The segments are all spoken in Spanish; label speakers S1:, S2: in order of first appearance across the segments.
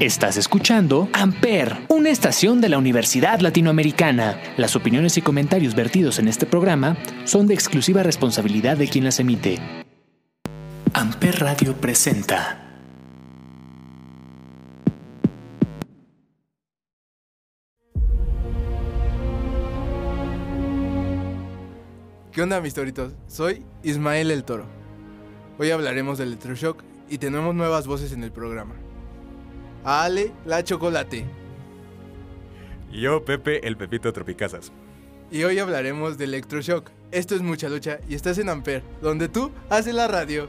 S1: Estás escuchando Amper, una estación de la Universidad Latinoamericana. Las opiniones y comentarios vertidos en este programa son de exclusiva responsabilidad de quien las emite. Amper Radio presenta.
S2: ¿Qué onda mis toritos? Soy Ismael el Toro. Hoy hablaremos del electroshock y tenemos nuevas voces en el programa. Ale, la chocolate.
S3: Y yo, Pepe, el Pepito Tropicazas.
S2: Y hoy hablaremos de electroshock. Esto es mucha lucha y estás en Amper, donde tú haces la radio.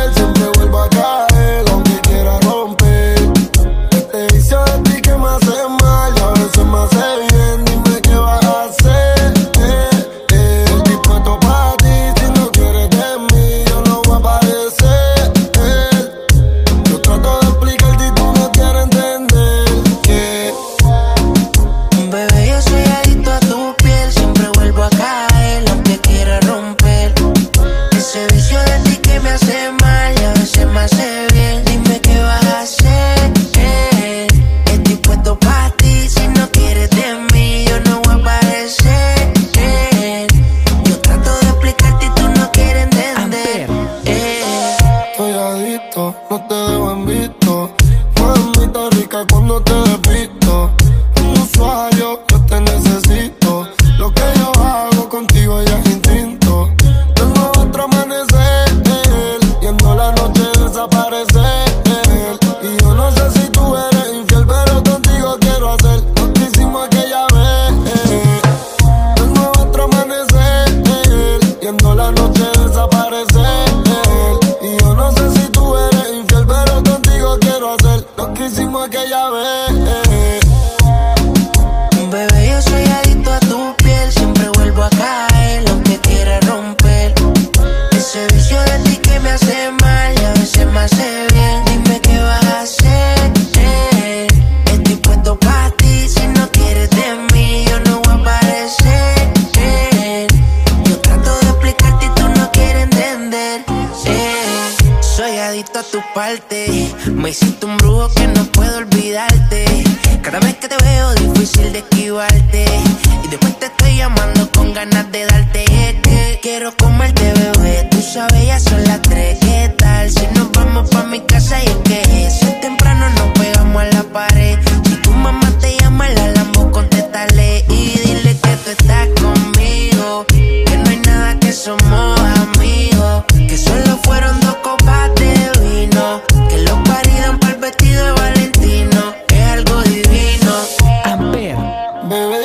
S4: Me
S5: hiciste un brujo que no puedo olvidarte. Cada vez que te veo, difícil de esquivarte. Y después te estoy llamando con ganas de darte. Es que quiero comerte, bebé. Tú sabes, ya son las tres. ¿Qué tal? Si nos vamos pa' mi casa y es que eso es temprano, nos pegamos a la pared. Si tu mamá te llama, la lambo, contéstale. Y dile que tú estás
S1: baby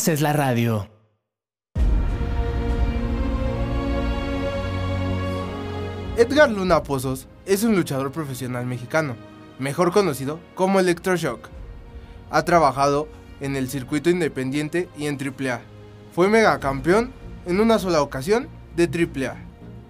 S1: haces la radio.
S2: Edgar Luna Pozos es un luchador profesional mexicano, mejor conocido como Electroshock. Ha trabajado en el circuito independiente y en AAA. Fue megacampeón en una sola ocasión de AAA.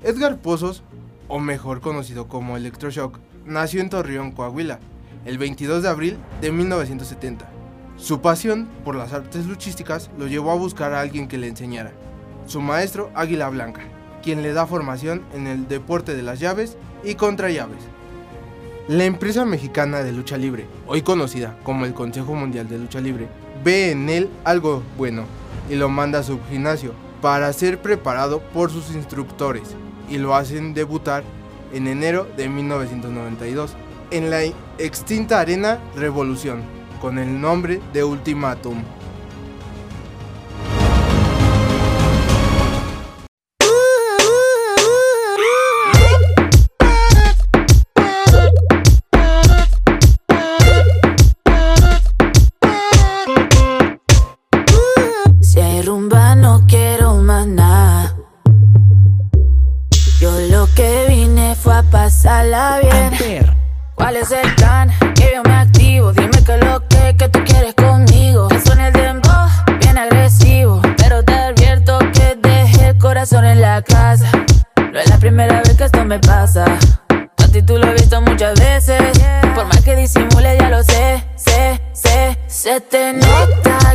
S2: Edgar Pozos, o mejor conocido como Electroshock, nació en Torreón, Coahuila, el 22 de abril de 1970. Su pasión por las artes luchísticas lo llevó a buscar a alguien que le enseñara. Su maestro, Águila Blanca, quien le da formación en el deporte de las llaves y contra llaves. La empresa mexicana de lucha libre, hoy conocida como el Consejo Mundial de Lucha Libre, ve en él algo bueno y lo manda a su gimnasio para ser preparado por sus instructores y lo hacen debutar en enero de 1992 en la extinta Arena Revolución con el nombre de Ultimatum.
S6: Si hay rumba no quiero más nada. Yo lo que vine fue a pasarla bien. ¿Cuál es el plan? Que yo me activo. Dime que lo me pasa. A ti tú lo he visto muchas veces. Por más que disimule, ya lo sé, sé, sé. Se te nota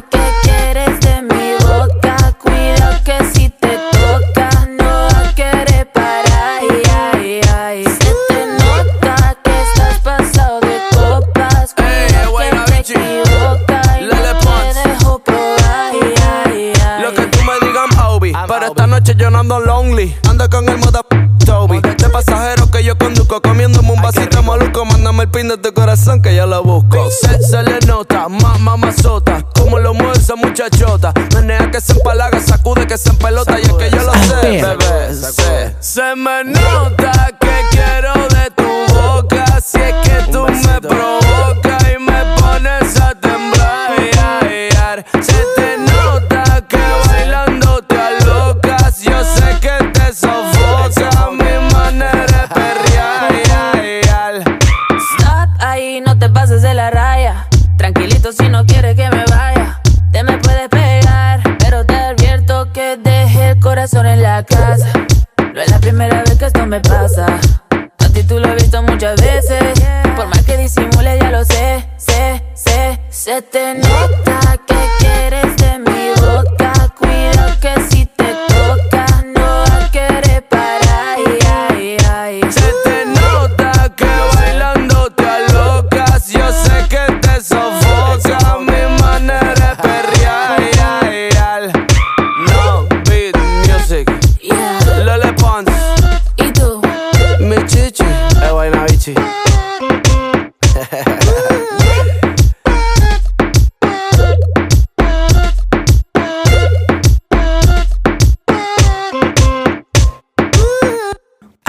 S7: el pin de tu corazón que yo lo busco. Se, se le nota, más mamazota. Como lo mueve esa muchachota. Menea que se empalaga, sacude que se empelota. Y es que yo lo sé, bebé. sé. Se me nota que quiero de tu boca. Si es que tú me provocas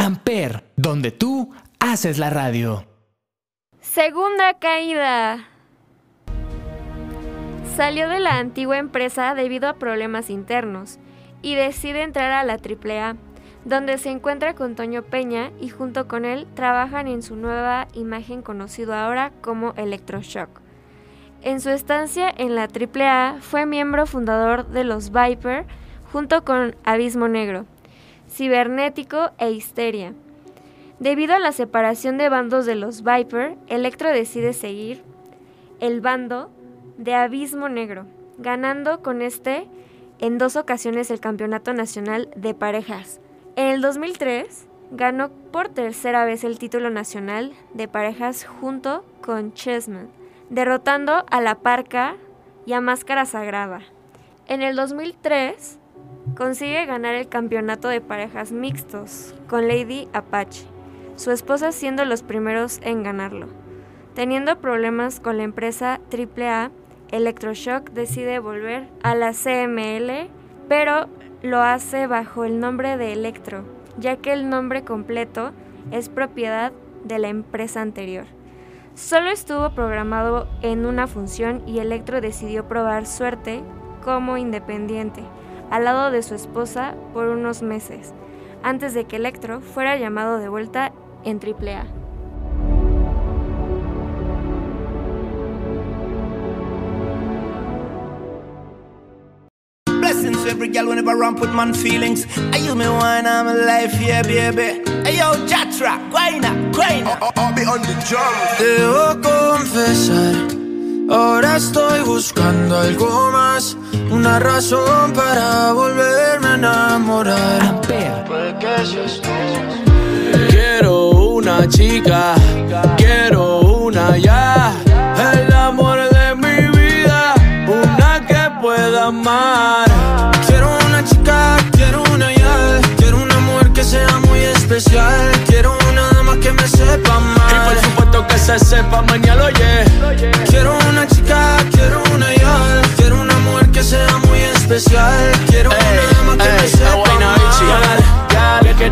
S1: Amper, donde tú haces la radio.
S8: Segunda caída. Salió de la antigua empresa debido a problemas internos y decide entrar a la AAA, donde se encuentra con Toño Peña y junto con él trabajan en su nueva imagen conocido ahora como Electroshock. En su estancia en la AAA fue miembro fundador de los Viper junto con Abismo Negro, Cibernético e Histeria. Debido a la separación de bandos de los Viper, Electro decide seguir el bando de Abismo Negro, ganando con este en dos ocasiones el Campeonato Nacional de Parejas. En el 2003 ganó por tercera vez el título nacional de parejas junto con Chessman, derrotando a La Parca y a Máscara Sagrada. En el 2003 consigue ganar el campeonato de parejas mixtos con Lady Apache, su esposa siendo los primeros en ganarlo. Teniendo problemas con la empresa AAA, Electroshock decide volver a la CML, pero lo hace bajo el nombre de Electro, ya que el nombre completo es propiedad de la empresa anterior. Solo estuvo programado en una función y Electro decidió probar suerte como independiente, al lado de su esposa por unos meses, antes de que Electro fuera llamado de vuelta en AAA.
S9: Blessings to every girl whenever ramp with man feelings. I use me wine, I'm alive, yeah, baby. Hey yo, Jatra, guayna, guayna.
S4: I'll be on the drum.
S10: Debo confesar, ahora estoy buscando algo más, una razón para volverme a enamorar.
S7: Quiero una chica, quiero una ya. El amor de mi vida, una que pueda amar.
S10: Quiero una chica, quiero una ya, quiero una mujer que sea muy especial, quiero una dama que me sepa
S7: Y por
S10: amar.
S7: supuesto que se sepa mañana, oye.
S10: Quiero una chica,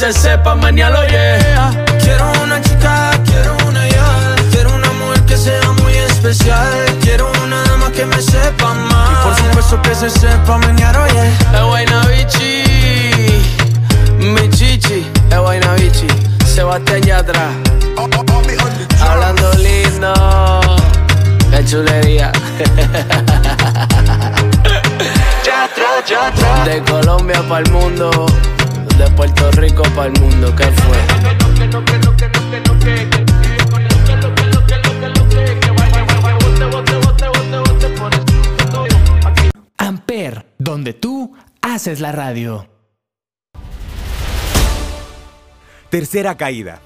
S7: se sepa mañana, yeah.
S10: Quiero una chica, quiero una ya, quiero una mujer que sea muy especial, quiero una dama que me sepa amar. Por supuesto que se sepa menear, oye.
S7: Es vaina bichi, mi chichi, es vaina bichi. Sebastián Yatra, hablando lindo, qué chulería.
S10: Yatra, yatra.
S7: De Colombia para el mundo, de Puerto Rico para el mundo, ¿qué fue?
S1: Amper, donde tú haces la radio.
S3: Tercera caída.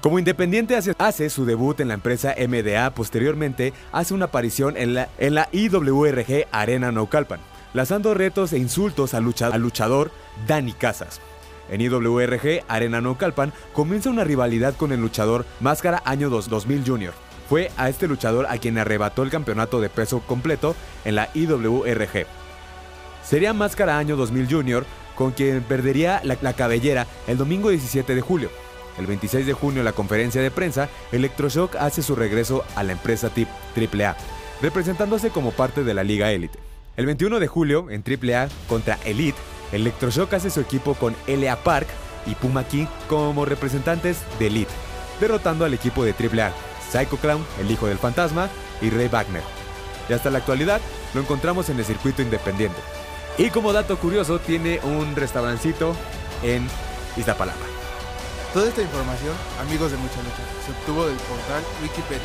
S3: Como independiente hace, hace su debut en la empresa MDA, posteriormente hace una aparición en la, en la IWRG Arena Naucalpan, lanzando retos e insultos al, lucha- al luchador Dani Casas. En IWRG Arena Naucalpan comienza una rivalidad con el luchador Máscara Año 2 2000 Jr. Fue a este luchador a quien arrebató el campeonato de peso completo en la IWRG. Sería Máscara Año 2000 Jr. con quien perdería la, la cabellera el domingo 17 de julio. El 26 de junio en la conferencia de prensa, Electroshock hace su regreso a la empresa TIP AAA, representándose como parte de la Liga Elite. El 21 de julio, en AAA contra Elite, Electroshock hace su equipo con LA Park y Puma King como representantes de Elite, derrotando al equipo de AAA, Psycho Clown, el hijo del fantasma, y Ray Wagner. Y hasta la actualidad lo encontramos en el circuito independiente. Y como dato curioso, tiene un restaurancito en Iztapalapa.
S2: Toda esta información, amigos de Mucha Lucha, se obtuvo del portal Wikipedia.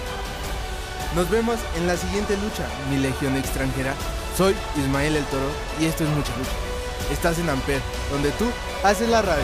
S2: Nos vemos en la siguiente lucha, mi legión extranjera. Soy Ismael el Toro y esto es Mucha Lucha. Estás en Amper, donde tú haces la radio.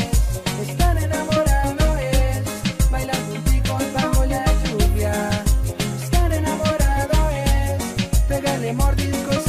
S11: que
S12: morde el.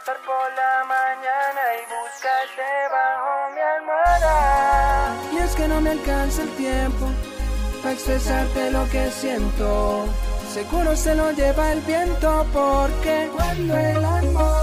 S11: despertar por la mañana y buscarte bajo mi almohada. Y es que no me alcanza el tiempo para expresarte lo que siento. Seguro se lo lleva el viento porque cuando el amor